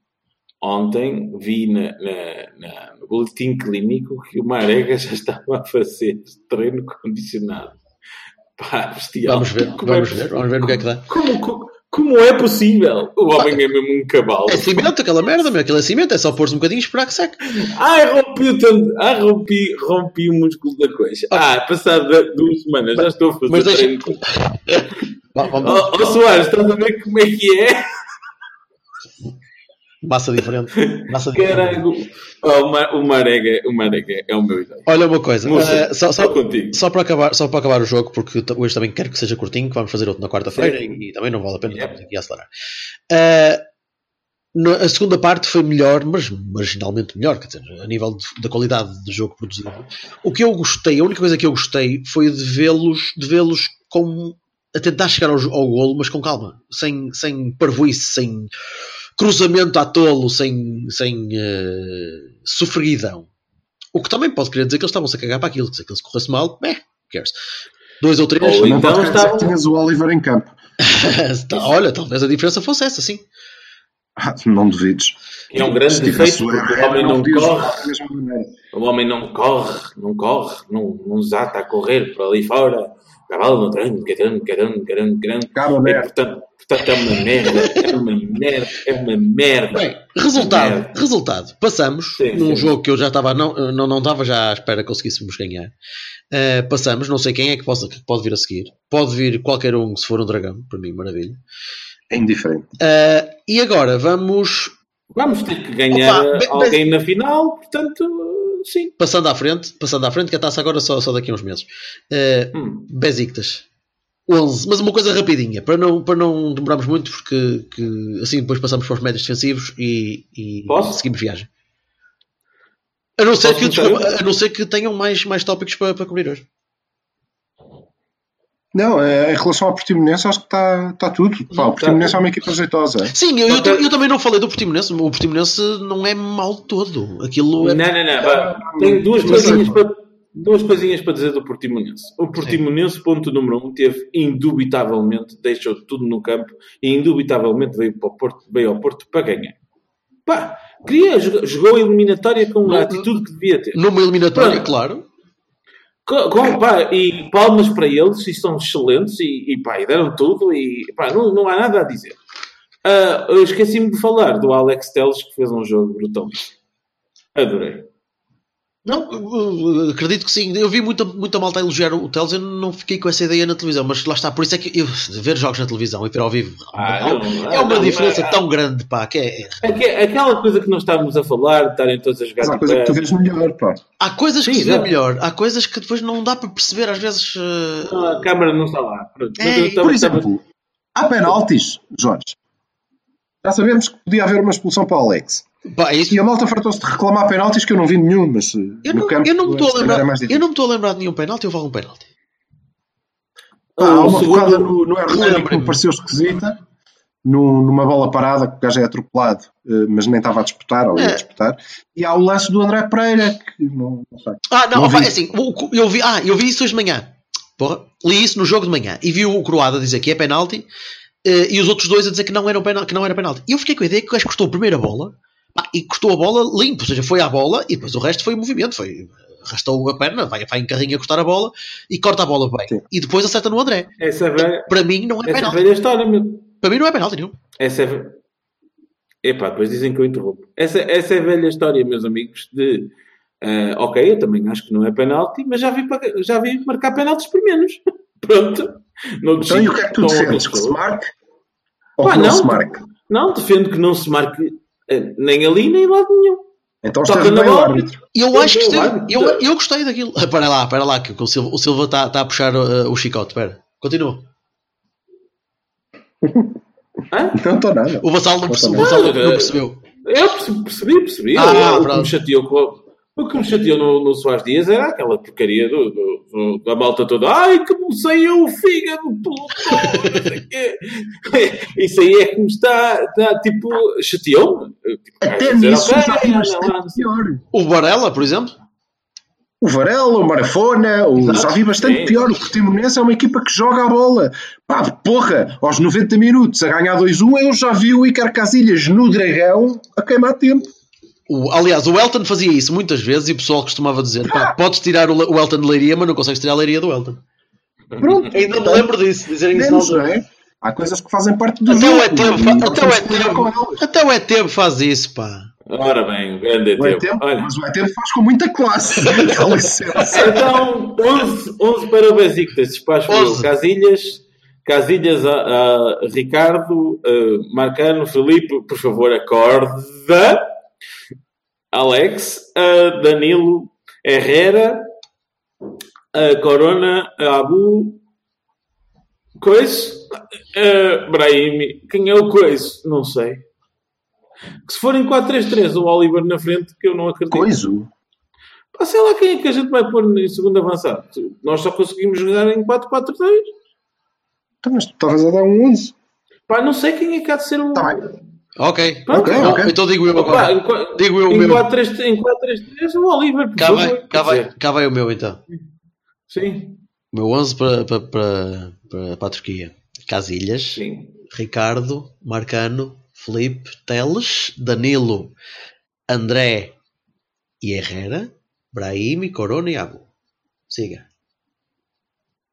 ontem vi na, na- na- no boletim clínico que o Marega já estava a fazer treino condicionado. Pá, bestial. Vamos ver, Como é vamos ver, vamos ver no que é que dá. Como, como, como é possível? O homem é mesmo um cavalo. É cimento aquela merda, meu, aquilo é cimento, é só pôr-se um bocadinho e esperar que seque. Ai, rompi o tanto. Ai, rompi, rompi o músculo da coxa. Ah, passado de- duas semanas já estou a fazer Mas deixa- treino. [laughs] vamos, Ó oh, Soares, estás a ver como é que é? Massa diferente. Massa diferente. Caralho. Oh, o, Ma- o Marega, o Marega é o meu ideia. Olha uma coisa, Moça, eh, só, só, só para acabar, só para acabar o jogo, porque hoje também quero que seja curtinho, que vamos fazer outro na quarta-feira Sim. e, também não vale a pena Yep. estarmos aqui a acelerar. Eh, no- a segunda parte foi melhor, mas marginalmente melhor, quer dizer, a nível de- da qualidade do jogo produzido. O que eu gostei, a única coisa que eu gostei foi de vê-los, de vê-los com a tentar chegar ao, ao golo, mas com calma, sem, sem parvoíce, sem cruzamento à tolo, sem, sem eh, sofreguidão. O que também pode querer dizer que eles estavam-se a cagar para aquilo, que se aquilo se corresse mal, beh, cares. Dois ou três, Ou então estavam- que tinhas o Oliver em campo. [laughs] Tá, olha, talvez a diferença fosse essa, sim. Ah, não duvides. É um grande defeito, o porque o homem não corre. O homem não corre, não corre, não, não desata a correr por ali fora. Cavalo treino, caramba, caramba, caramba, caramba. Cabo aberto. portanto, Portanto, é uma merda, é uma merda, é uma merda. Bem, resultado, Merda. resultado. Passamos Sim, num sim. jogo que eu já estava, não, não, não estava já à espera que conseguíssemos ganhar. Eh, passamos, não sei quem é que, possa, que pode vir a seguir. Pode vir qualquer um, se for um dragão, para mim, maravilha. É indiferente. Eh, e agora vamos Vamos ter que ganhar Opa, alguém na final, portanto, sim. passando à frente, passando à frente, que a taça agora só, só daqui a uns meses. Eh, Hum. Besiktas. 11, mas uma coisa rapidinha, para não, para não demorarmos muito, porque que, assim depois passamos para os médios defensivos e, e Posso? seguimos viagem. A não, ser Posso que, desculpa, a não ser que tenham mais, mais tópicos para, para cobrir hoje. Não, é, em relação ao Portimonense, acho que está tá tudo. Pá, o Portimonense é uma equipa jeitosa. Sim, eu, eu, eu também não falei do Portimonense. O Portimonense não é mau todo. Aquilo é. Não, não, não. Tenho duas Sim, coisinhas sim. para, duas coisinhas para dizer do Portimonense. O Portimonense, ponto número um, teve indubitavelmente, deixou tudo no campo e indubitavelmente veio, para o Porto, veio ao Porto para ganhar. Pá, queria, jogou, a eliminatória com a atitude que devia ter. Numa eliminatória, Pronto. claro. Com, pá, e palmas para eles, e são excelentes, e, e pá, e deram tudo, e pá, não, não há nada a dizer. Ah, eu esqueci-me de falar do Alex Teles, que fez um jogo brutal. Adorei. Não, acredito que sim. Eu vi muita, muita malta a elogiar o Teles. Eu não fiquei com essa ideia na televisão, mas lá está. Por isso é que eu, ver jogos na televisão e ver ao vivo Ah, não, é uma não, diferença é- tão grande, pá, que é, é- Aque- Aquela coisa que nós estávamos a falar, de estarem todos a jogar há de coisa que tu vês melhor, pá. Há coisas que Sim, se vê melhor, há coisas que depois não dá para perceber, às vezes. eh, A câmara não está lá. Pronto. É, estava- Por estava- exemplo, há penaltis, Jorge. Já sabemos que podia haver uma expulsão para o Alex. Pá, é isso. E a malta fartou-se de reclamar penaltis que eu não vi nenhum, mas eh, Eu não, campo eu não me estou a lembrar, é eu não me estou a lembrar de nenhum penalti, houve algum penalti. Pá, há uma segundo- focada no, no Hernani que me pareceu esquisita, no- numa bola parada, que o gajo é atropelado, eh, mas nem estava a disputar, ou ia É. disputar. E há o lance do André Pereira, que não, não sei. Ah, não, Não vi. é assim, eu vi, ah, eu vi isso hoje de manhã. Porra, li isso no jogo de manhã e vi o Croada dizer que é penalti eh, e os outros dois a dizer que não era, penalti, que não era penalti. E eu fiquei com a ideia que o gajo cortou a primeira bola e cortou a bola limpo, ou seja, foi à bola e depois o resto foi movimento, foi arrastou a perna, vai, vai em carrinho a cortar a bola e corta a bola bem. Sim. E depois acerta no André. Essa é velha, Para mim não é essa é penalti. velha história, meu. Para mim não é penalti nenhum. Essa é. Epá, depois dizem que eu interrompo. Essa, essa é a velha história, meus amigos, de. ah, ok, eu também acho que não é penalti, mas já vi, já vi marcar penaltis por menos. [laughs] Pronto. Noutros Então, e o que é que tu defendes? Que se marque? Ou Pá, que não, não. se marque? Não, defendo que não se marque nem ali nem em lado nenhum. Então Toca estás na bem o bola. árbitro. E eu Eu acho que esteve- eu, eu gostei daquilo. Ah, Para lá, para lá, que o Silva, o Silva está está a puxar uh, o chicote. Espera, continua. Hã? Não estou nada. O Vassal não, o Não, Vassal não não, percebeu. Eu percebi, percebi. Ah, Eu- pronto. me chateou com, o que me chateou no, no Soares Dias era aquela porcaria do, do- do- da malta toda. Ai, que me saiu o fígado pelo cu", não sei o quê. [laughs] Isso aí é que me está, está tipo, chateou-me. Eu, Tipo, Até nisso sei. pior. O Varela, por exemplo. O Varela, o Marafona, o... Exato. já vi bastante Sim. pior. O Portimonense é uma equipa que joga a bola. Pá, porra, aos 90 minutos a ganhar 2-1, eu já vi o Icar Casilhas no Dragão a queimar tempo. O- aliás, o Elton fazia isso muitas vezes e o pessoal costumava dizer: pá, [laughs] podes tirar o, o Elton de Leiria, mas não consegues tirar a Leiria do Elton. Pronto, Ainda me lembro disso, dizerem isso não é? Há coisas que fazem parte do Até jogo. o ETB, e fa- nós até o com ETB, até o ETB faz isso, pá. Ora bem, o grande O ETB, tempo. Olha, mas o ETB faz com muita classe. [laughs] Dá licença. Então, 11, 11 para o Besiktas, despacho 11. Casilhas, Casilhas a, a Ricardo, a Marcano, Felipe, por favor, acorda. Alex, a Danilo, Herrera, a Corona, a Abu, Coiso, a Brahimi. Quem é o Coiso? Não sei. Que se forem 4-3-3, o Oliver na frente, que eu não acredito. Coiso. Pá, sei lá quem é que a gente vai pôr em segundo avançado. Nós só conseguimos jogar em 4-4-2. Então, mas tu estavas a dar um 11. Pá, não sei quem é que há de ser o. Tá bem. Ok, Pronto. Ok, Bom, ok. então digo eu agora. em qua- Digo eu em meu. 4-3-3 em 4-3-3, o Oliver. Cá vai, cá, vai, cá vai o meu então. Sim, O meu 11 para, para, para, para, para a Turquia: Casilhas, sim. Ricardo, Marcano, Felipe, Teles, Danilo, André e Herrera, Brahimi, Corona e Abu. Siga.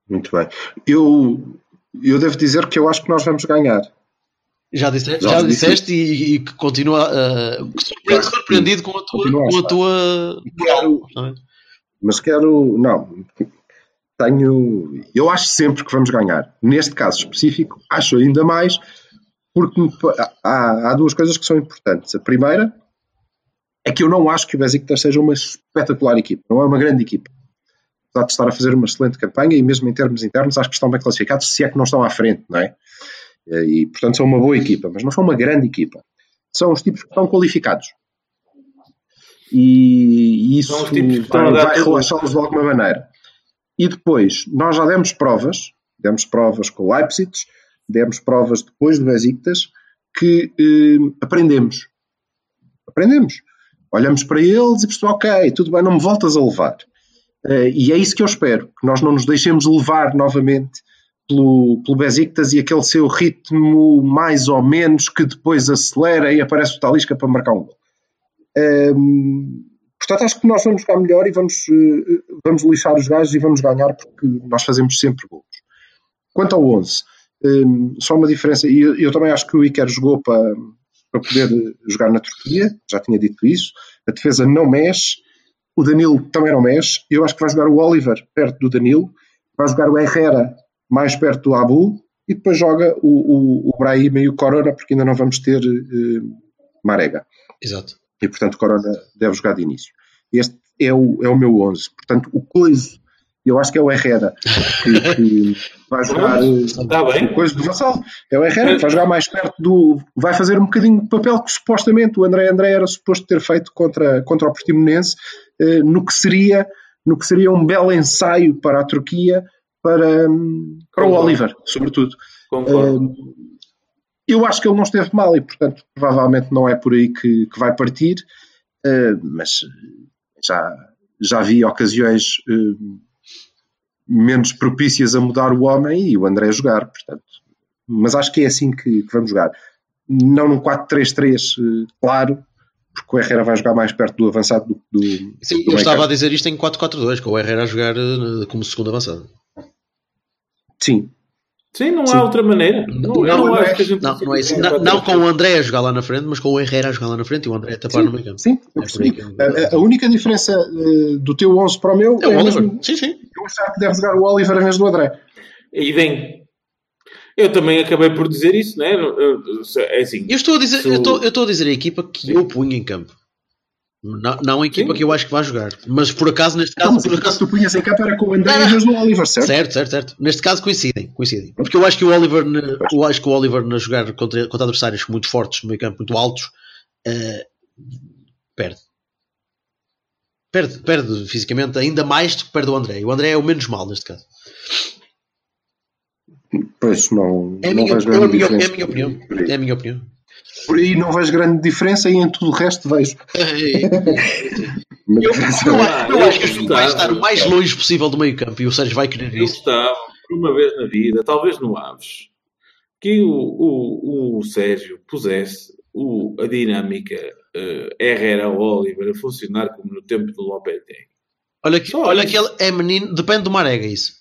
Muito bem. Eu, eu devo dizer que eu acho que nós vamos ganhar. Já, disse, Já já disse. disseste e, e que continua uh, surpre- surpreendido com a tua. Com a tua Quero- é? Mas quero. Não. Tenho. Eu acho sempre que vamos ganhar. Neste caso específico, acho ainda mais, porque há, há duas coisas que são importantes. A primeira é que eu não acho que o Besiktas seja uma espetacular equipa. Não é uma grande equipa. Apesar de estar a fazer uma excelente campanha e mesmo em termos internos acho que estão bem classificados, se é que não estão à frente, não é? E portanto são uma boa equipa, mas não são uma grande equipa. São os tipos que estão qualificados. E isso São os tipos que estão vai, vai relaxá-los de alguma maneira. E depois, nós já demos provas, demos provas com o Leipzig, demos provas depois do Besiktas, que eh, aprendemos. Aprendemos. Olhamos para eles e percebemos, ok, tudo bem, não me voltas a levar. Eh, e é isso que eu espero, que nós não nos deixemos levar novamente pelo, pelo Besiktas e aquele seu ritmo mais ou menos que depois acelera e aparece o Talisca para marcar um gol. Ehm, portanto, acho que nós vamos jogar melhor e vamos, eh, vamos lixar os gajos e vamos ganhar porque nós fazemos sempre gols. Quanto ao 11, ehm, só uma diferença, e eu, eu também acho que o Iker jogou para, para poder jogar na Turquia, já tinha dito isso, a defesa não mexe, o Danilo também não mexe, eu acho que vai jogar o Oliver perto do Danilo, vai jogar o Herrera mais perto do Abu e depois joga o, o, o Brahim e o Corona porque ainda não vamos ter eh, Marega Exato. e portanto Corona deve jogar de início. Este é o, é o meu 11. Portanto, o Coiso, eu acho que é o Herrera que, que vai jogar. eh, Está bem. O Coiso do Vassal. É o Herrera que vai jogar mais perto do. Vai fazer um bocadinho de papel que supostamente o André André era suposto ter feito contra, contra o Portimonense, eh, no, que seria, no que seria um belo ensaio para a Turquia, para, para o. Oliver, sobretudo. Concordo. Eu acho que ele não esteve mal e, portanto, provavelmente não é por aí que, que vai partir, uh, mas já, já vi ocasiões uh, menos propícias a mudar o homem e o André jogar, portanto. Mas acho que é assim que, que vamos jogar. Não num 4-3-3, uh, claro, porque o Herrera vai jogar mais perto do avançado do, do, Sim, do eu estava a dizer isto em 4-4-2, com o Herrera a jogar eh, como segundo avançado. Sim, Sim, não Sim. há outra maneira. Não, não não é. acho que a gente Não, não é isso. consiga Não, não com o André a jogar lá na frente, mas com o Herrera a jogar lá na frente e o André a tapar no meio campo. sim, É por aí percebi. que- A, a- única diferença uh, do teu 11 para o meu É o Oliver. mesmo Sim, sim. eu achar que deve jogar o Oliver em vez do André. E vem. Eu também acabei por dizer isso, né? É assim. Eu estou a dizer, Se eu estou, eu estou a dizer a equipa que eu punho em campo. Não, não a equipa Sim. que eu acho que vai jogar. Mas por acaso, neste caso, mas por o caso acaso tu punhas em campo era com o André Não, vez do Oliver, certo? Certo, certo, certo. Neste caso coincidem, coincidem. Porque eu acho que o Oliver, eu acho que o Oliver na jogar contra, contra adversários muito fortes no meio campo, muito altos, eh, perde. Perde, perde fisicamente ainda mais do que perde o André. E o André é o menos mal neste caso. Pois não, É a não minha, é a minha, é a minha opinião. É a minha opinião. Por aí não vejo grande diferença e em tudo o resto vejo. [laughs] Eu, diferença. eu, Ah, eu eu acho que este vai estar o mais longe possível do meio campo e o Sérgio vai querer Eu isso. gostava, por uma vez na vida, talvez no Aves, que o, o, o Sérgio pusesse o, a dinâmica eh, Herrera-Oliver a funcionar como no tempo do Lopetegui. Olha que, Só olha isso. que ele é menino, depende do Marega isso.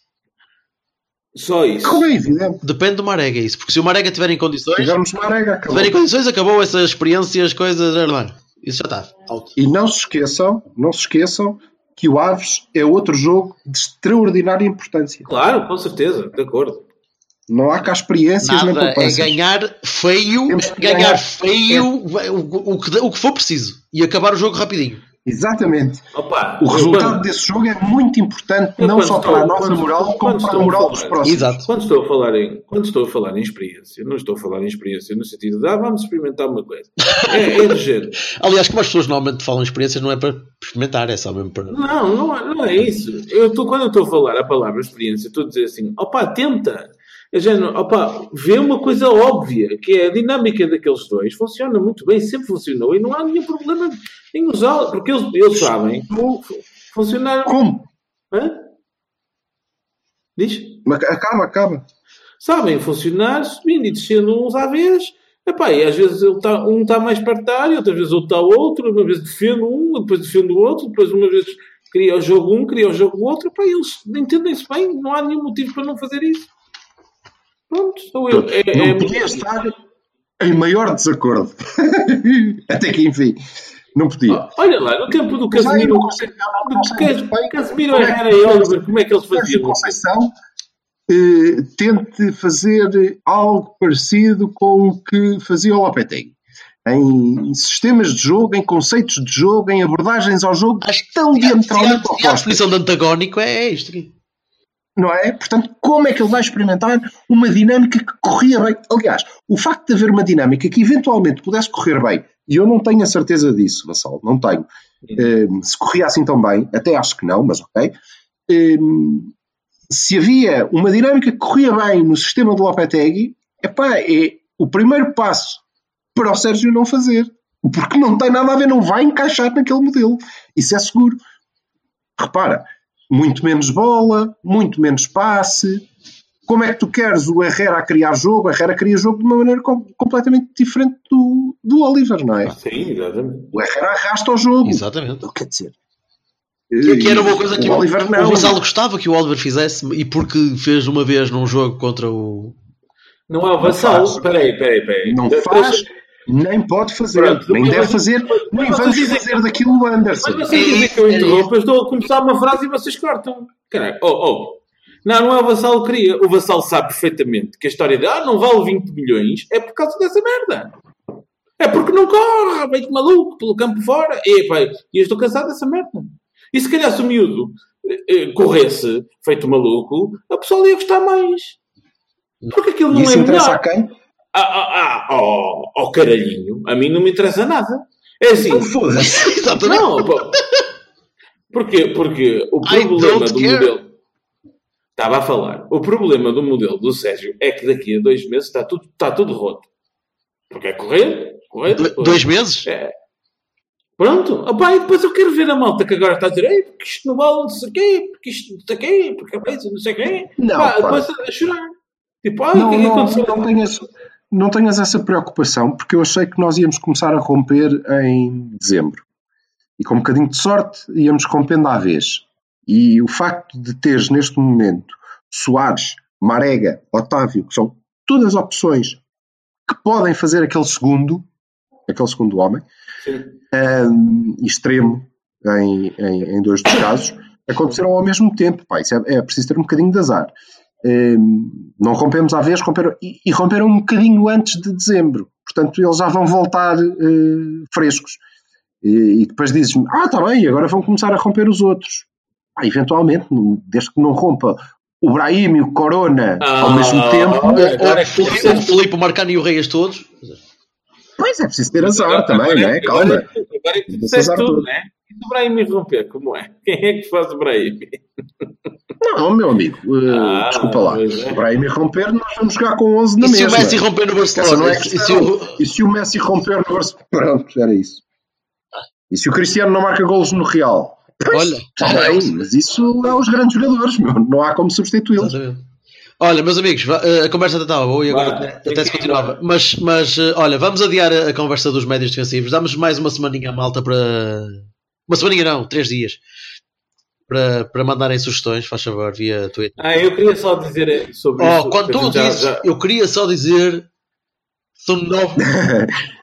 Só isso. Como é evidente. Depende do Marega isso. Porque se o Marega tiver em Se condições, tivermos Marega, Se acabou. tiverem condições, acabou essa experiência, as coisas. blá. Isso já está. Out. E não se esqueçam, não se esqueçam que o Aves é outro jogo de extraordinária importância. Claro, com certeza, de acordo. Não há cá experiências nem Nada é poupanças. ganhar feio, ganhar ganhar. feio, o, o, que, o que for preciso e acabar o jogo rapidinho. Exatamente. Opa, O resultado quando- desse jogo é muito importante, Eu não quando só estou- para a nossa quando- moral, quando como para a moral dos próximos. Exato. Quando estou a falar em, quando estou a falar em experiência, não estou a falar em experiência no sentido de ah, vamos experimentar uma coisa. [laughs] É, é do género. Aliás, como as pessoas normalmente falam experiências, não é para experimentar, é só mesmo para. Não, não é, não é isso. Eu estou, quando eu estou a falar a palavra experiência, estou a dizer assim, opá, tenta. É género, opá, vê uma coisa óbvia, que é a dinâmica daqueles dois. Funciona muito bem, sempre funcionou e não há nenhum problema em usá-la, porque eles, eles sabem fu- funcionar. Como? Hã? Diz? Mas Acaba, acaba. sabem funcionar subindo e descendo uns à vez. Epá, e às vezes ele tá, um está mais perto da área, outras vezes outro está outro, uma vez defende um, depois defende o outro, depois uma vez cria o jogo um, cria o jogo outro. Epá, eles entendem-se bem, não há nenhum motivo para não fazer isso. Pronto, sou eu. É, é, não podia estar, em maior desacordo. [laughs] Até que, enfim, não podia. Olha lá, no campo do Mas Casemiro, não não sei bem Casemiro, como é que Herrera e Oliver, como é que eles Sérgio faziam? Conceição eh, tente fazer algo parecido com o que fazia o Lopetegui. Em sistemas de jogo, em conceitos de jogo, em abordagens ao jogo que tão diametralmente se há a opostas. definição de antagónico é, é isto aqui. não é? Portanto, como é que ele vai experimentar uma dinâmica que corria bem? Aliás, o facto de haver uma dinâmica que eventualmente pudesse correr bem, e eu não tenho a certeza disso, Vassal, não tenho. Eh, se corria assim tão bem, até acho que não, mas ok. Eh, se havia uma dinâmica que corria bem no sistema do Lopetegui, epá, é o primeiro passo para o Sérgio não fazer. Porque não tem nada a ver, não vai encaixar naquele modelo. Isso é seguro. Repara, muito menos bola, muito menos passe. Como é que tu queres o Herrera a criar jogo? O Herrera cria jogo de uma maneira com- completamente diferente do, do Oliver, não é? Sim, exatamente. O Herrera arrasta o jogo. Exatamente. Quer dizer, Que, que era uma coisa que o o, Oliver o não. Vassalo gostava que o Oliver fizesse e porque fez uma vez num jogo contra o. Não é o Vassal. Espera aí, espera aí, espera aí. Não faz, nem pode fazer, Pronto, nem mas- deve fazer, mas nem vocês vamos dizem- fazer daquilo o Anderson. Mas vocês dizem que eu interrompo, eu estou a começar uma frase e vocês cortam. Caralho, oh, oh. Não, não é o Vassal que queria. O Vassal sabe perfeitamente que a história de ah, não vale 20 milhões é por causa dessa merda. É porque não corre, meio maluco, pelo campo fora. E, pá, e eu estou cansado dessa merda. E se calhar se o miúdo eh, eh, corresse feito maluco, a pessoa ia gostar mais. Porque aquilo não E isso é interessa melhor. a quem? Ah, ah, ah, oh, oh, caralhinho, a mim não me interessa nada. É assim, Não foda-se. Exatamente. [laughs] não, pô. Porquê? Porque o problema do modelo. Estava a falar. O problema do modelo do Sérgio é que daqui a dois meses está tudo, está tudo roto. Porque é correr, correr. Do- correr. dois meses? É. Pronto. Opa, e depois eu quero ver a malta que agora está a dizer Ei, porque isto não vale não sei o quê, porque isto não sei o quê, porque a coisa não sei o quê. Não, Pá, depois a chorar. Tipo, o Não, que é que não, aconteceu? não, tenhas, não tenhas essa preocupação, porque eu achei que nós íamos começar a romper em dezembro. E com um bocadinho de sorte íamos rompendo à vez. E o facto de teres neste momento Soares, Marega, Otávio, que são todas opções que podem fazer aquele segundo, aquele segundo homem, um, extremo em, em, em dois dos casos, aconteceram ao mesmo tempo. Pá, é, é preciso ter um bocadinho de azar. Um, não rompemos à vez, romperam, e, e romperam um bocadinho antes de dezembro. Portanto, eles já vão voltar eh, frescos. E, e depois dizes-me, ah, está bem, agora vão começar a romper os outros. Ah, eventualmente, desde que não rompa o Brahim e o Corona ao Ah, mesmo tempo, olha, agora é que O Filipe- o Marcano e o Reis todos. pois é preciso ter azar também, Agora não é é? Calma. Agora é que- agora é tu disseste tudo, todo. não é? E se o Brahim romper, como é? Quem é que faz o Brahim? Não, meu amigo, eh, Ah, desculpa lá. é. O Brahim romper, nós vamos jogar com 11 na E se o mesma. Messi romper no Barcelona? não é E se o- E se o Messi romper no Barcelona? [laughs] Pronto, era isso. E se o Cristiano não marca golos no Real? Pois, Olha. está [laughs] bem, mas isso é os grandes jogadores, meu. não há como substituí-los. Olha, meus amigos, eh, a conversa até estava boa e agora Vai, até, se continuava. Mas, mas eh, olha, vamos adiar a, conversa dos médios defensivos. Damos mais uma semaninha à malta para. Uma semaninha não, três dias. Para, para mandarem sugestões, faz favor, via Twitter. Ah, eu queria só dizer sobre isso. Oh, quando que a tu já- dizes, já- eu queria só dizer. São nove. [laughs]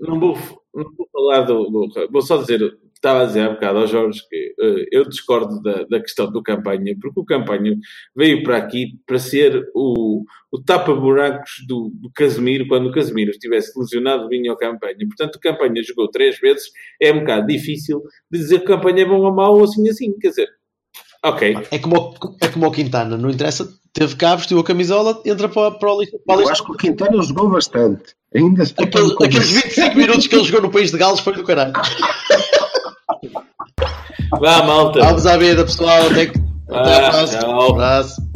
Não vou, não vou falar do, do- Vou só dizer, estava a dizer há bocado ao Jorge que eh, eu discordo da, da questão do campanha, porque o campanha veio para aqui para ser o, o tapa-buracos do, do Casemiro, quando o Casemiro estivesse lesionado, vinha ao campanha. Portanto, o campanha jogou três vezes, é um bocado difícil de dizer que o campanha é bom ou mau, ou assim assim. Quer dizer, ok. É como, o- é como o Quintana, não interessa. Teve cá, vestiu a camisola, entra para, para o lixo. Eu acho que o Quintana jogou bastante. Ainda com- aqueles 25 minutos que ele jogou no país de Gales foi do caralho. [laughs] Vá, malta. Vamos à vida, pessoal. Até, que- até Ah, à próxima. tchau. Um abraço.